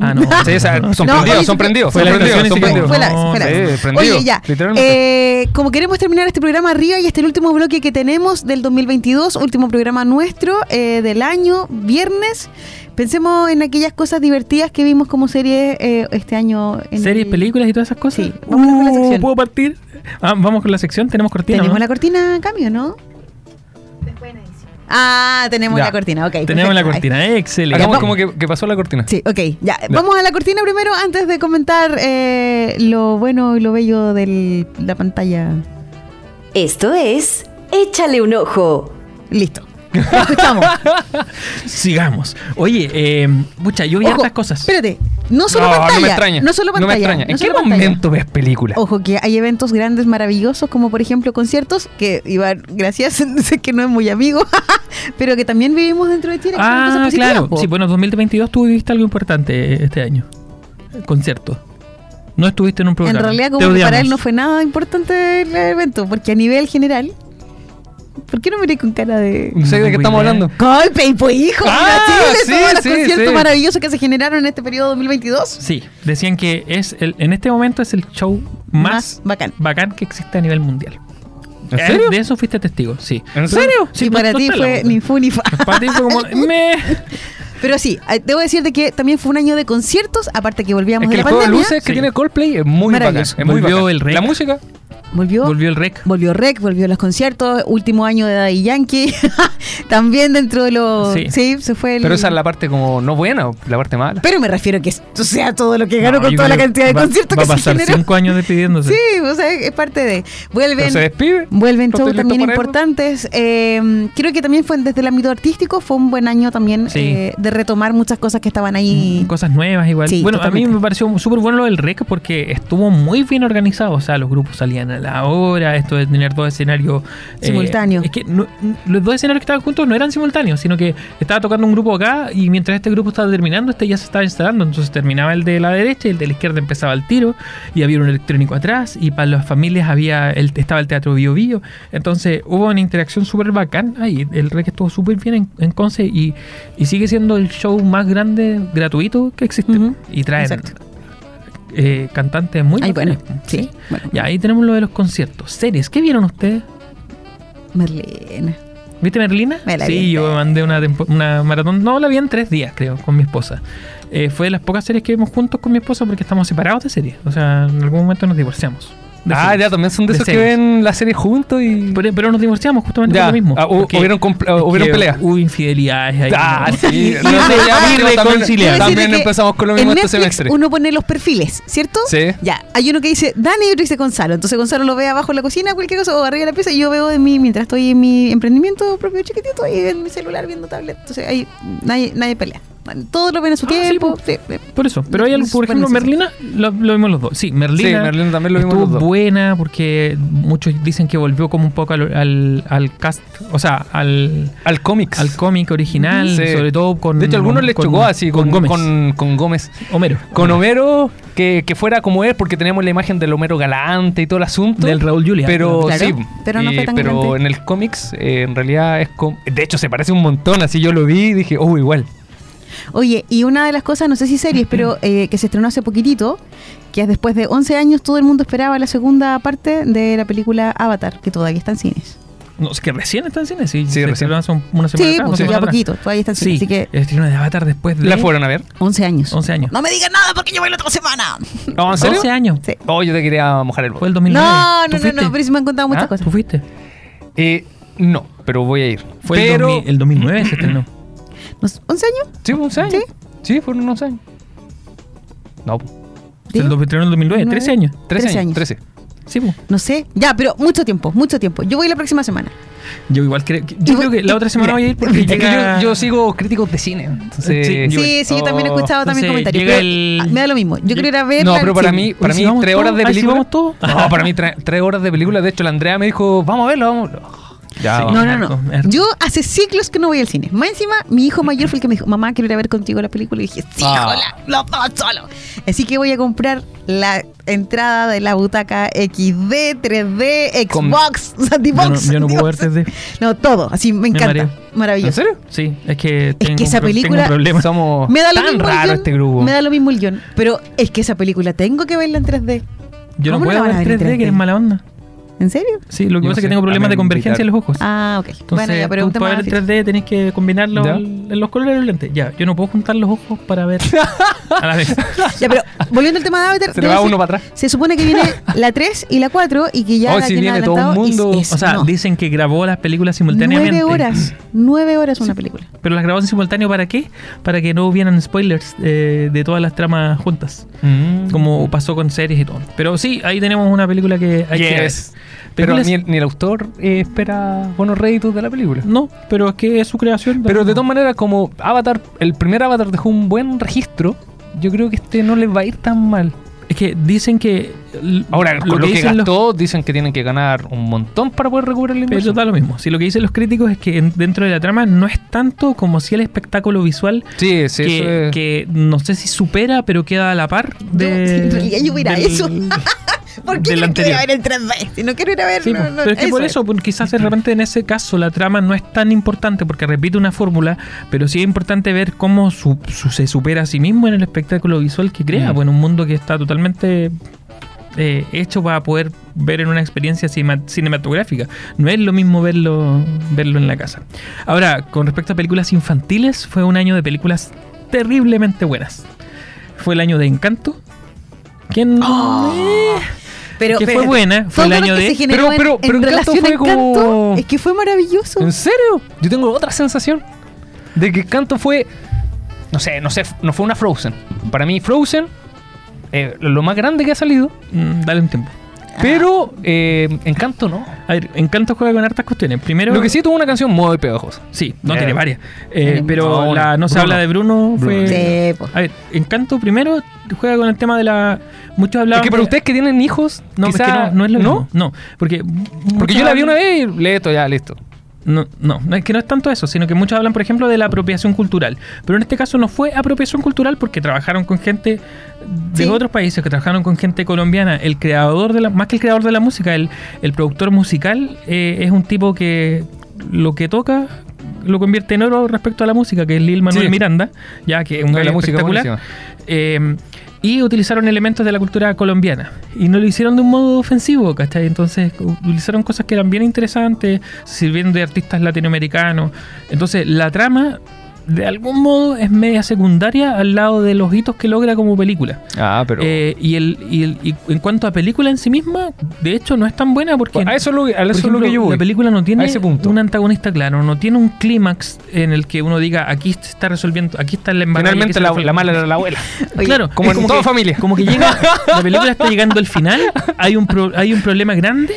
Ah, no. Sí, o sea, son No, prendidos, oye, son sí, prendidos, fue son la prendidos, estación son y se prendidos. Fue la- No, fue la- sí, prendido, Oye, ya. Eh, como queremos terminar este programa arriba y este es el último bloque que tenemos del 2022, último programa nuestro eh, del año, viernes. Pensemos en aquellas cosas divertidas que vimos como series eh, este año. En Series, el- películas y todas esas cosas. Sí, vámonos con la Uh, sección. ¿Puedo partir? Ah, vamos con la sección. Tenemos cortina. Tenemos ¿no? la cortina a cambio, ¿no? Ah, tenemos Ya. la cortina, ok. Tenemos la cortina. Excelente. Hagamos como que, que pasó la cortina. Sí, ok, ya. Vamos a la cortina primero antes de comentar eh, lo bueno y lo bello de la pantalla. Esto es Échale un ojo. Listo. Lo escuchamos. Sigamos. Oye, eh, pucha, yo vi Ojo, hartas cosas. Espérate, no solo no, pantalla. no me extraña. No solo No me pantalla. extraña. no ¿En qué pantalla. momento ves películas? Ojo, que hay eventos grandes, maravillosos, como por ejemplo conciertos, que Iván, gracias, sé que no es muy amigo, pero que también vivimos dentro de Chile. Ah, claro. Sí, bueno, 2022 tú viviste algo importante este año. El concierto. No estuviste en un en programa. realidad, Te como que para él no fue nada importante el evento, porque a nivel general. ¿Por qué no miré con cara de.? No sé de qué estamos hablando. Golpe, pues hijo, Ah, Chile, sí, todos los sí, conciertos sí. maravillosos que se generaron en este periodo 2022. Sí, decían que es el, en este momento es el show más, Más bacán. que existe a nivel mundial. ¿En Eh, serio? De eso fuiste testigo, sí. ¿En serio? Sí, y para ti fue ni fu ni fa. Para ti fue como. me. Pero sí, eh, debo decirte que también fue un año de conciertos, aparte que volvíamos Es que de el la juego de luces que Sí. tiene Coldplay es muy bacán. Es muy Volvió bacán. el rec. La música, Volvió, Volvió el rec. volvió Rec, volvió los conciertos, último año de Daddy Yankee, también dentro de los... Sí. Sí, se fue el... pero esa es la parte como no buena, la parte mala. Pero me refiero que esto sea todo lo que ganó No, con toda la cantidad de va- conciertos Va que a se pasar generó. cinco años despidiéndose. Sí, o sea, es parte de... Vuelven... se despide. Vuelven ¿No shows también importantes. Eh, creo que también fue desde el ámbito artístico, fue un buen año también Sí. eh, de retomar muchas cosas que estaban ahí. Cosas nuevas igual. Sí, bueno, a totalmente. mí me pareció súper bueno lo del rec porque estuvo muy bien organizado. O sea, los grupos salían la hora, esto de tener dos escenarios eh, Simultáneos. es que no- los dos escenarios que estaban juntos no eran simultáneos, sino que estaba tocando un grupo acá y mientras este grupo estaba terminando, este ya se estaba instalando. Entonces terminaba el de la derecha y el de la izquierda empezaba el tiro y había un electrónico atrás y para las familias había el, estaba el teatro Bio Bio. Entonces hubo una interacción súper bacán ahí. El rec estuvo súper bien en, en Conce y, y sigue siendo el show más grande gratuito que existe. Y traen Exacto. Eh, cantantes muy Ay, bueno, sí. Bueno, Ya, ahí tenemos lo de los conciertos. Series, ¿qué vieron ustedes? Merlina. ¿Viste Merlina? Me la sí, vi yo me mandé una, una maratón. No, la vi en tres días, creo, con mi esposa. Eh, fue de las pocas series que vimos juntos con mi esposa porque estamos separados de series. O sea, en algún momento nos divorciamos. Ah, ya también son de, De esos que ven la serie juntos y. Pero, pero nos divorciamos justamente Ya. por lo mismo. Ah, hu- hubieron hubieron peleas. Hubo infidelidades ahí. Ah, ¿no? sí. Y- No, no, ya, también- También empezamos con lo mismo en este Netflix semestre. uno pone los perfiles, ¿cierto? Sí. Ya, hay uno que dice Dani y otro dice Gonzalo. Entonces Gonzalo lo ve abajo en la cocina, cualquier cosa, o arriba de la pieza, y yo veo de mí, mientras estoy en mi emprendimiento propio chiquitito, y en mi celular viendo tablet. Entonces ahí nadie, nadie pelea. Todo lo ven a su Ah, tiempo. po. sí, sí. Por eso. Pero hay algo, por ejemplo. Merlina, lo, lo vimos los dos. Sí, Merlina. Sí, Merlina también lo vimos estuvo los dos. buena porque muchos dicen que volvió como un poco al, al, al cast, o sea, al, Al cómics. al cómic original, Sí. sobre todo con. de hecho, a algunos les con- chocó así con, Gómez. con, con Gómez. Homero. Con Homero, que, que fuera como él, porque teníamos la imagen del Homero galante y todo el asunto. Del Raúl Julia. Pero Claro, sí, pero no y- fue tan pero grande. en el cómics eh, en realidad es como... De hecho se parece un montón, así yo lo vi y dije, oh, igual. Oye, y una de las cosas, no sé si series, pero eh, que se estrenó hace poquitito, que es después de 11 años, todo el mundo esperaba la segunda parte de la película Avatar, que todavía está en cines. No, es que recién está en cine, sí. Sí, recién. hace un- una semana Sí, atrás, pues dos ya poquito, todavía está en cines. Sí, Así que el estreno de Avatar después de... ¿La fueron a ver? 11 años. 11 años. No me digas nada porque yo voy la otra semana. No, ¿en serio? 11 años. Sí. Oh, yo te quería mojar el Fue voto. el 2009. No, ¿Tú no, no, no, pero sí me han contado muchas ¿Ah? cosas. ¿Tú fuiste? Eh, no, pero voy a ir. Fue pero... el, 2000 el 2009 se estrenó. ¿No sé, ¿11 años? Sí, fue 11 años. ¿Sí? Sí, fueron 11 años. No, Se lo estrenó en el 2009, 13 años. 13, 13 años. años. 13. Sí, pues. No sé. Ya, pero mucho tiempo, mucho tiempo. Yo voy la próxima semana. Yo igual creo que, yo creo que la otra semana mira, voy a ir porque Es que llega- yo, yo sigo críticos de cine. Entonces, Sí, yo- Sí, sí, yo también he escuchado también comentarios. pero, el- ah, me da lo mismo. Yo Yo- quiero ir a ver. No, pero para sí. mí, para si mí tres horas de ay, si película. vamos todos. No, para mí tre- tres horas de película. De hecho, la Andrea me dijo, vamos a verlo, vamos. A verlo". Ya, Sí. vamos. No, no, no. Yo hace ciclos que no voy al cine. Más encima, mi hijo mayor fue el que me dijo, mamá, quiero ir a ver contigo la película. Y dije, sí, Ah. hola, los dos solo. Así que voy a comprar la entrada de la butaca XD, 3D, Con- Xbox, Yo no, Santibox. yo no puedo ver Dios. 3D. No, todo. Así me Me encanta. mareo. ¿En Maravilloso. serio? Sí, es que tengo, que esa tengo película- un problema. Somos Me da lo tan mismo el raro guion, este grupo. Me da lo mismo el guion. Pero es que esa película tengo que verla en 3D. Yo no ¿Cómo puedo ver ver en 3D, que 3D? es mala onda. ¿En serio? Sí, lo que Yo pasa es sé, que tengo problemas de convergencia en los ojos. Ah, ok. Entonces, bueno, ya, pero tú un tema para ver más 3D tenés que combinarlo en los colores de los lentes. Ya, yo no puedo juntar los ojos para ver a la vez. Ya, pero volviendo al tema de Avatar, Se va decir- uno para atrás. Se supone que viene la 3 y la 4 y que ya Oh, la si viene todo y mundo. es- O sea, no. dicen que grabó las películas simultáneamente. Nueve horas. Nueve horas una película. Pero las grabó en simultáneo ¿para qué? Para que no hubieran spoilers eh, de todas las tramas juntas. Mm. Como pasó con series y todo. Pero sí, ahí tenemos una película que hay que ver. Pero ni el, ni el autor eh, espera buenos réditos de la película. No, pero es que es su creación. Pero de todas maneras, como Avatar, el primer Avatar dejó un buen registro, yo creo que este no les va a ir tan mal. Es que dicen que. Ahora, con lo, que los- gastó, dicen que tienen que ganar un montón para poder recuperar la Pero inversión. da lo mismo. Si lo que dicen los críticos es que en- dentro de la trama no es tanto como si el espectáculo visual Sí, sí, eso que, es- que no sé si supera, pero queda a la par de. Yo, en realidad yo del- eso. ¿Por qué del no quiero ir a anterior. ver en 3D? Si no quiero ir a ver. Sí, no, no, pero es que por eso, pues, quizás de repente en ese caso la trama no es tan importante porque repite una fórmula, pero sí es importante ver cómo su- su- se supera a sí mismo en el espectáculo visual que crea, Mm. pues, en un mundo que está totalmente eh, hecho para poder ver en una experiencia cinematográfica. No es lo mismo verlo, verlo en la casa. Ahora, con respecto a películas infantiles, fue un año de películas terriblemente buenas. Fue el año de Encanto. ¿Quién? Eh, Pero, que fue buena, fue el año de- Pero- en- pero- en, pero Encanto fue Encanto como- es que fue maravilloso. ¿En serio? Yo tengo otra sensación de que Canto fue. No sé, no sé, no fue una Frozen. Para mí, Frozen, eh, lo más grande que ha salido, Mm, dale un tiempo. Pero eh, Encanto no. A ver, Encanto juega con hartas cuestiones. Primero, Lo que sí tuvo una canción muy pegajosa. sí, no Eh, tiene varias. Eh, pero no, la No se Bruno. habla de Bruno fue. Sí. A ver, Encanto primero juega con el tema de la. Muchos hablaban. Es que para de- ustedes que tienen hijos, No, es que quizá- no, no es lo ¿no? mismo. No, porque. Porque yo la vi una vez y le esto ya, listo. No, no, no es que no es tanto eso, sino que muchos hablan, por ejemplo, de la apropiación cultural. Pero en este caso no fue apropiación cultural porque trabajaron con gente de Sí. otros países, que trabajaron con gente colombiana. El creador de la, más que el creador de la música, el, el productor musical eh, es un tipo que lo que toca lo convierte en oro respecto a la música, que es Lil Manuel Sí. Miranda, ya que es un gallo música espectacular. Eh, y utilizaron elementos de la cultura colombiana. Y no lo hicieron de un modo ofensivo, ¿cachai? Entonces utilizaron cosas que eran bien interesantes, sirviendo de artistas latinoamericanos. Entonces la trama, de algún modo, es media secundaria al lado de los hitos que logra como película. Ah, pero. Eh, y, el, y, el- y en cuanto a película en sí misma, de hecho no es tan buena porque... a eso, es lo, a eso por es lo que yo voy. La película no tiene ese punto. un antagonista claro, no tiene un clímax en el que uno diga aquí se está resolviendo, aquí está embarrada, aquí Finalmente la, resuelve". la mala era la abuela. Oye, claro, como en toda que- familia. Como que llega, la película está llegando al final, hay un, pro- hay un problema grande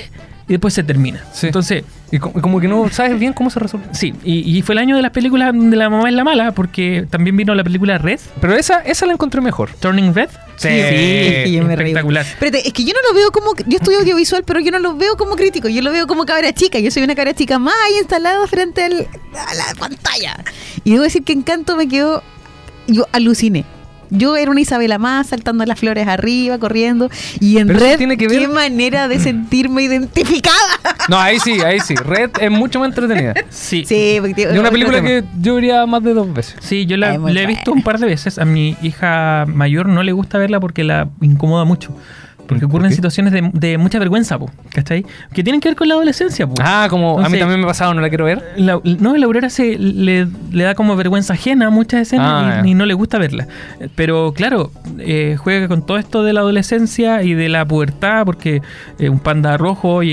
y después se termina. Sí. Entonces, Y co- como que no sabes bien cómo se resuelve. sí, y, y fue el año de las películas donde la mamá es la mala, porque también vino la película Red, Pero esa, esa la encontré mejor. Turning Red. Sí. es que yo me reí. espectacular. Espérate, es que yo no lo veo como. Yo estudio audiovisual, pero yo no lo veo como crítico. Yo lo veo como cabra chica. Yo soy una cabra chica más ahí instalada frente al- a la pantalla. Y debo decir que Encanto me quedó. Yo aluciné. Yo era una Isabela más saltando las flores arriba, corriendo. Y en Pero red, tiene que ver- qué manera de sentirme identificada. No, ahí sí, ahí sí. Red es mucho más entretenida. Sí. Sí, porque De una película que yo vería más de dos veces. Sí, yo la, Es la he visto un par de veces. A mi hija mayor no le gusta verla porque la incomoda mucho. Porque ¿Por ocurren situaciones de, de mucha vergüenza, po, ¿cachai? Que tienen que ver con la adolescencia, po. Ah, como a mí también me ha pasado, no la quiero ver. La- no, la Aurora se le, le da como vergüenza ajena a muchas escenas Ah, y, no le gusta verla. Pero claro, eh, juega con todo esto de la adolescencia y de la pubertad, porque eh, un panda rojo y,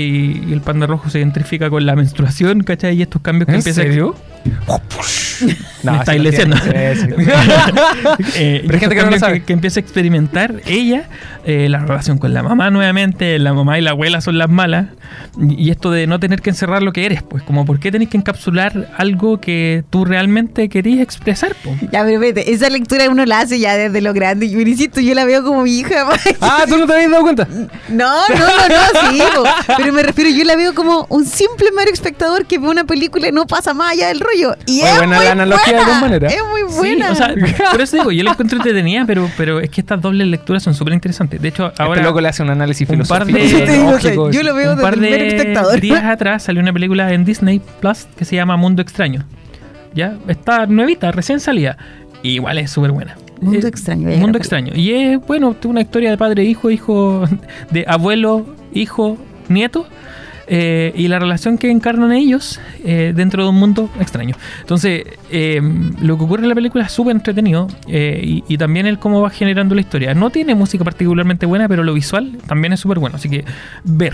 y el panda rojo se identifica con la menstruación, ¿cachai? Y estos cambios que ¿En empiezan. serio? Me. Sí, sí. Eh, Pero hay y gente que no lo sabe. que, empieza a experimentar ella, eh, la relación con la mamá nuevamente, la mamá y la abuela son las malas, y esto de no tener que encerrar lo que eres, pues como por qué tenés que encapsular algo que tú realmente querías expresar, po? Ya, pero vete, esa lectura uno la hace ya desde lo grande. Y insisto, yo la veo como mi hija. Ah, ¿tú no te habías dado cuenta? No, no, no, no, sí, po. pero me refiero, yo la veo como un simple mero espectador que ve una película y no pasa más allá del rollo. Y Muy es buena muy la analogía de buena, todas maneras. Es muy Sí, buena. o sea, por eso digo, yo la encuentro entretenida, pero, pero es que estas dobles lecturas son súper interesantes. De hecho, ahora... este loco le hace un análisis un par filosófico. de- Sí, te digo, lógico, yo lo veo un desde par espectador. días atrás salió una película en Disney Plus que se llama Mundo Extraño. Ya, está nuevita, recién salida. Y igual es súper buena. Mundo Eh, extraño, a Mundo extraño. Y es, bueno, una historia de padre, hijo, hijo, de abuelo, hijo, nieto. Eh, y la relación que encarnan ellos eh, dentro de un mundo extraño. Entonces, eh, lo que ocurre en la película es súper entretenido y, y también el cómo va generando la historia. No tiene música particularmente buena, pero lo visual también es súper bueno. Así que, ver.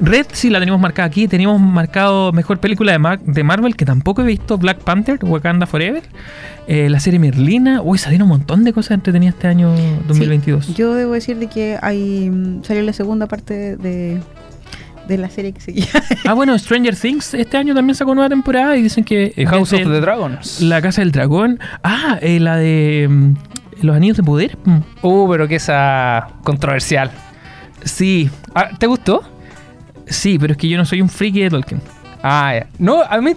Red sí la tenemos marcada aquí. Teníamos marcado mejor película de, Mar- de Marvel, que tampoco he visto, Black Panther, Wakanda Forever. La serie Merlina. Uy, salieron un montón de cosas entretenidas este año 2022. Sí, yo debo decir de que hay mm, salió la segunda parte de, de la serie que seguía. Ah, bueno, Stranger Things este año también sacó nueva temporada y dicen que. Eh, House of the Dragons. La Casa del Dragón. Ah, eh, la de. mm, Los Anillos de Poder. Mm. Uh, pero que esa controversial. Sí, Ah, ¿Te gustó? sí, pero es que yo no soy un friki de Tolkien. Ah, ya. No, a mí.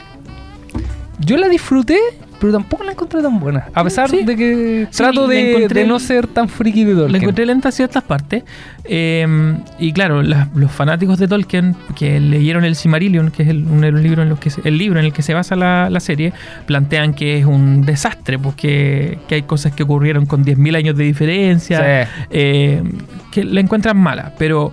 Yo la disfruté, pero tampoco la encontré tan buena. A pesar Sí. de que Sí, trato la de, encontré- de no ser tan friki de La Tolkien. encontré lenta en ciertas partes. eh, y claro, la- los fanáticos de Tolkien que leyeron el Silmarillion, que es el, un, el libro en los que se- el libro en el que se basa la, la serie, plantean que es un desastre, porque que hay cosas que ocurrieron con 10.000 años de diferencia. Sí. eh, que la encuentran mala, pero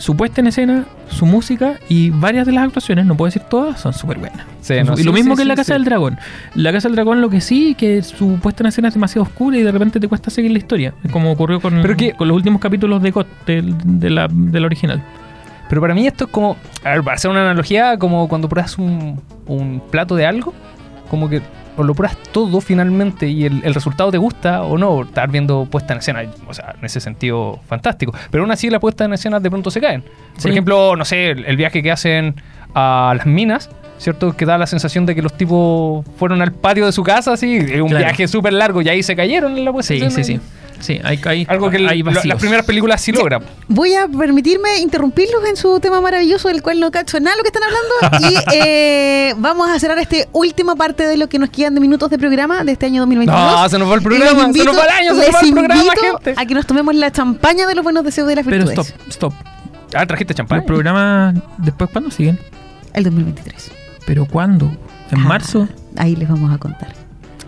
su puesta en escena, su música y varias de las actuaciones, no puedo decir todas, son súper buenas. Sí, no, y sí, lo mismo sí, que en La Casa del Dragón. La Casa del Dragón lo que sí, que su puesta en escena es demasiado oscura y de repente te cuesta seguir la historia, como ocurrió con, Pero que- con los últimos capítulos de GOT, del- de, la, original. Pero para mí esto es como, a ver, para hacer una analogía, como cuando pruebas un, un plato de algo, como que o lo pruebas todo finalmente y el, el resultado te gusta o no, estar viendo puesta en escena, o sea, en ese sentido fantástico. Pero aún así las puestas en escena de pronto se caen. Por Sí. ejemplo, no sé, el, el viaje que hacen a las minas, ¿cierto? Que da la sensación de que los tipos fueron al patio de su casa, así, un Claro. viaje súper largo y ahí se cayeron en la puesta en Sí, sí, sí. Sí, hay, hay, Algo que el- hay la- las primeras películas sí logran. Voy a permitirme interrumpirlos en su tema maravilloso, del cual no cacho nada lo que están hablando. y eh, vamos a cerrar esta última parte de lo que nos quedan de minutos de programa de este año 2022. No, se nos va el programa, les se invito- nos va el año, se nos les va el programa, invito gente. A que nos tomemos la champaña de los buenos deseos de las Pero virtudes. stop, stop. Ah, trajiste champán. Los programas después, ¿cuándo siguen? El 2023. ¿Pero cuándo? ¿En Ah, marzo? Ahí les vamos a contar.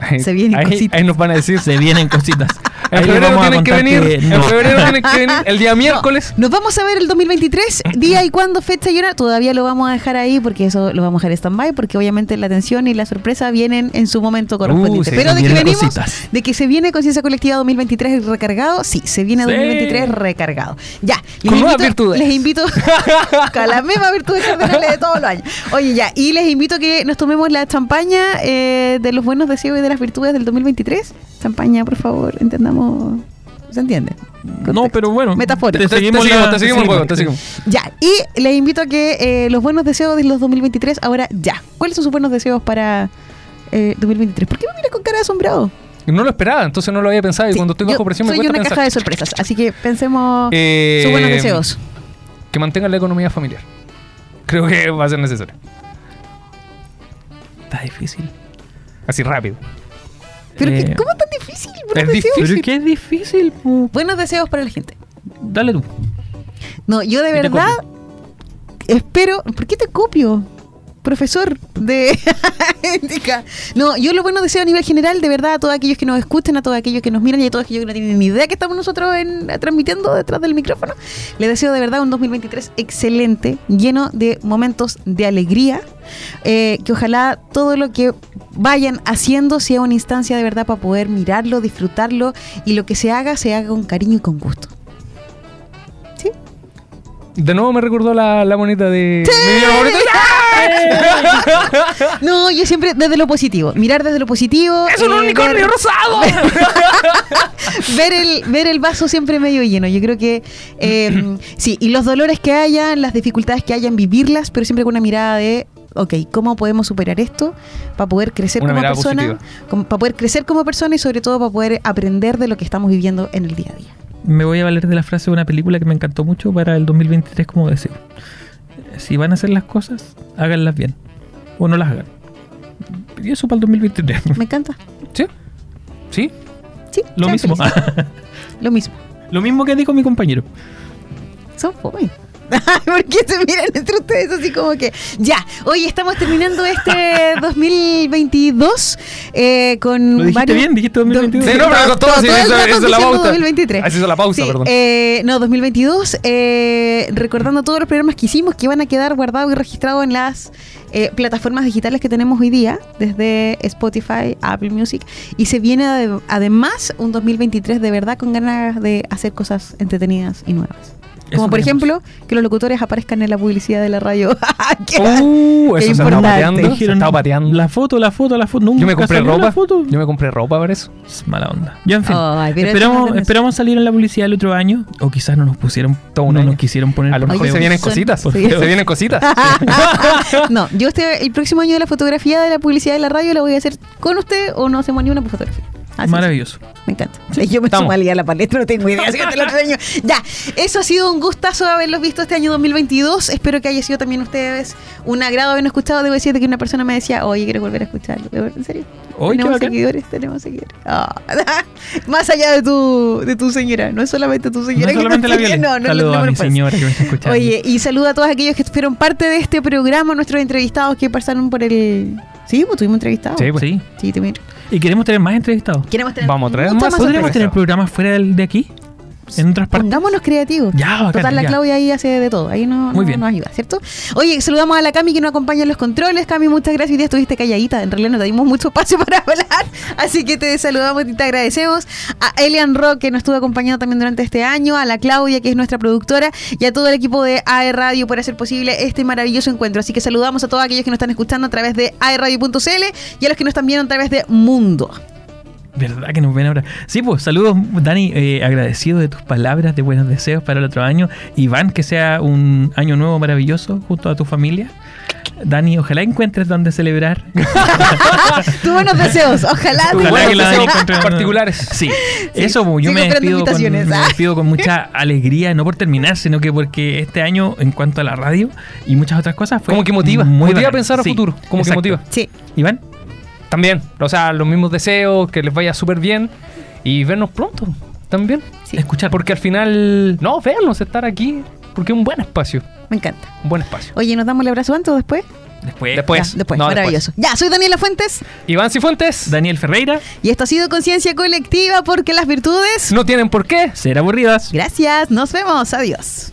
Ahí- Se vienen ahí, cositas. ahí nos van a decir. Se vienen cositas. En febrero a tienen que venir. que En febrero tienen que venir. El día miércoles. Nos vamos a ver el 2023, día y cuándo, fecha y hora. Todavía lo vamos a dejar ahí porque eso lo vamos a dejar stand-by porque obviamente la atención y la sorpresa vienen en su momento correspondiente. sí, Pero de que venimos, cositas. de que se viene Conciencia Colectiva 2023 recargado, sí, se viene Sí. 2023 recargado. Ya. Les Con invito- virtudes. Les invito con las mismas virtudes cardinales de todos los años. Oye, ya, y les invito a que nos tomemos la champaña eh, de los buenos deseos y de las virtudes del 2023. Champaña, por favor, entendamos ¿Se entiende? No, pero bueno. Metafórico. Te, te seguimos, la- te seguimos juego, te seguimos. Ya, y les invito a que eh, los buenos deseos de los 2023, ahora ya. ¿Cuáles son sus buenos deseos para eh, 2023? ¿Por qué me miras con cara de asombrado? No lo esperaba, entonces no lo había pensado y Sí, cuando estoy bajo presión me soy una pensar. caja de sorpresas, así que pensemos Eh, sus buenos deseos. Que mantengan la economía familiar. Creo que va a ser necesario. Está difícil. Así rápido. Pero eh, ¿qué- ¿cómo es tan difícil? Buenos es deseos. Pero que es difícil. pu. Buenos deseos para la gente. Dale tú. No, yo de verdad espero. ¿Por qué te copio? Profesor de ética. No, yo lo bueno deseo a nivel general, de verdad, a todos aquellos que nos escuchan, a todos aquellos que nos miran y a todos aquellos que no tienen ni idea que estamos nosotros en- transmitiendo detrás del micrófono. Les deseo de verdad un 2023 excelente, lleno de momentos de alegría. eh, que ojalá todo lo que vayan haciendo sea una instancia de verdad para poder mirarlo, disfrutarlo y lo que se haga, se haga con cariño y con gusto. ¿Sí? De nuevo me recordó la, la monita de mi. No, yo siempre desde lo positivo. Mirar desde lo positivo. ¡Es un eh, unicornio ver, rosado! ver el, ver el vaso siempre medio lleno. Yo creo que eh, sí, y los dolores que hayan, las dificultades que hayan, vivirlas, pero siempre con una mirada de, ok, ¿cómo podemos superar esto para poder crecer Una como mirada persona? como- para poder crecer como persona y sobre todo para poder aprender de lo que estamos viviendo en el día a día. Me voy a valer de la frase de una película que me encantó mucho para el 2023 como deseo. Si van a hacer las cosas, háganlas bien. O no las hagan. Y eso para el 2023. Me encanta. ¿Sí? ¿Sí? Sí, Lo mismo. Lo mismo. Lo mismo que dijo mi compañero. Son fome. ¿Por qué se miran entre ustedes así como que ya? Hoy estamos terminando este 2022 eh, con Lo dijiste varios- bien, dijiste 2022. Sí, no, pero todo, sí, el eso- rato eso es la pauta. 2023. Ah, se hizo la pausa, Sí, perdón. eh, no, 2022, eh, recordando todos los programas que hicimos que van a quedar guardados y registrados en las eh, plataformas digitales que tenemos hoy día, desde Spotify, Apple Music, y se viene ade- además un 2023 de verdad con ganas de hacer cosas entretenidas y nuevas. Como por queremos. ejemplo, que los locutores aparezcan en la publicidad de la radio. ¡Qué- Uh, Qué eso se estaba pateando. Se Dijeron, estaba pateando. La foto, la foto, la foto. Nunca Yo me compré ropa. La foto. Yo me compré ropa para eso. Es mala onda. Ya, en fin. Ay, esperamos, esperamos salir en la publicidad el otro año. O quizás no nos pusieron. Todo un no año. nos quisieron poner. A lo mejor se vienen Son- cositas. sí. Se vienen cositas. no, yo este, el próximo año de la fotografía de la publicidad de la radio la voy a hacer con usted o no hacemos ni una fotografía. Así es. Maravilloso. Me encanta. yo me Estamos. sumo a la palestra, no tengo idea. así que te lo enseño. Ya, eso ha sido un gustazo haberlos visto este año 2022. Espero que haya sido también ustedes un agrado habernos escuchado. Debo decirte que una persona me decía, oye, quiero volver a escucharlo. ¿En serio? Tenemos seguidores, tenemos seguidores. Ah. Más allá de tu, de tu señora, no es solamente tu No señora. que solamente la no, no, Saludos no, no a mi señora que me está escuchando. Oye, y saluda a todos aquellos que fueron parte de este programa, nuestros entrevistados que pasaron por el. Sí, pues tuvimos entrevistados. Sí, pues. Sí. Sí, tuvimos. Y queremos tener más entrevistados. Queremos tener Vamos a traer más. ¿Podríamos tener programas fuera del- de aquí? En otras partes. Pongámonos creativos. Ya, bacán, Total, la ya. Claudia ahí hace de todo. Ahí no, Muy no- bien. nos ayuda, ¿cierto? Oye, saludamos a la Cami que nos acompaña en los controles. Cami, muchas gracias. Hoy día estuviste calladita. En realidad no te dimos mucho espacio para hablar. Así que te saludamos y te agradecemos. A Elian Rock, que nos estuvo acompañando también durante este año. A la Claudia, que es nuestra productora. Y a todo el equipo de AE Radio por hacer posible este maravilloso encuentro. Así que saludamos a todos aquellos que nos están escuchando a través de aeradio.cl y a los que nos están viendo a través de Mundo. ¿Verdad que nos ven ahora? Sí, pues saludos, Dani. eh, agradecido de tus palabras de buenos deseos para el otro año. Iván, que sea un año nuevo maravilloso junto a tu familia. Dani, ojalá encuentres donde celebrar. Tus buenos deseos. Ojalá. Ojalá buenos que deseos particulares. Sí, eso, pues, yo sí, me despido, con, me ah. despido con mucha alegría, no por terminar, sino que porque este año, en cuanto a la radio y muchas otras cosas, fue Como que motiva. muy motiva a pensar a Sí, futuro. Como que exacto. motiva. Sí. Iván, También. O sea, los mismos deseos, que les vaya súper bien. Y vernos pronto. También. Sí. escuchar. Porque al final. No, véanos estar aquí. Porque es un buen espacio. Me encanta. Un buen espacio. Oye, ¿nos damos el abrazo antes o después? Después, Después. Ya, después. No, Maravilloso. Ya, soy Daniela Fuentes Iván Cifuentes. Daniel Ferreira, y esto ha sido Conciencia Colectiva porque las virtudes... No tienen por qué. ser aburridas. Gracias, nos vemos, adiós.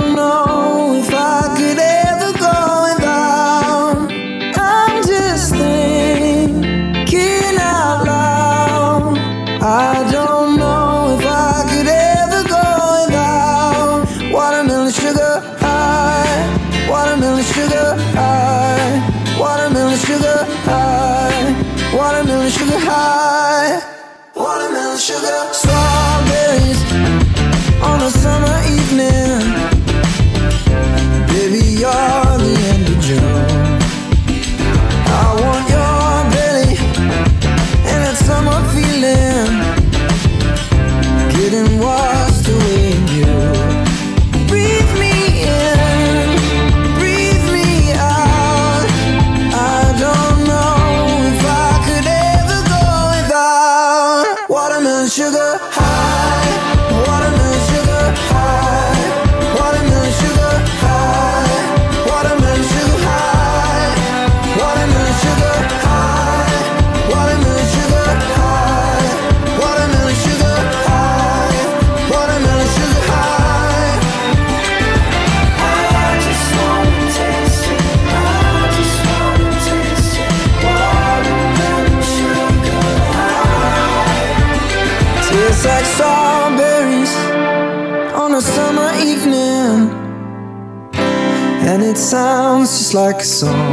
song.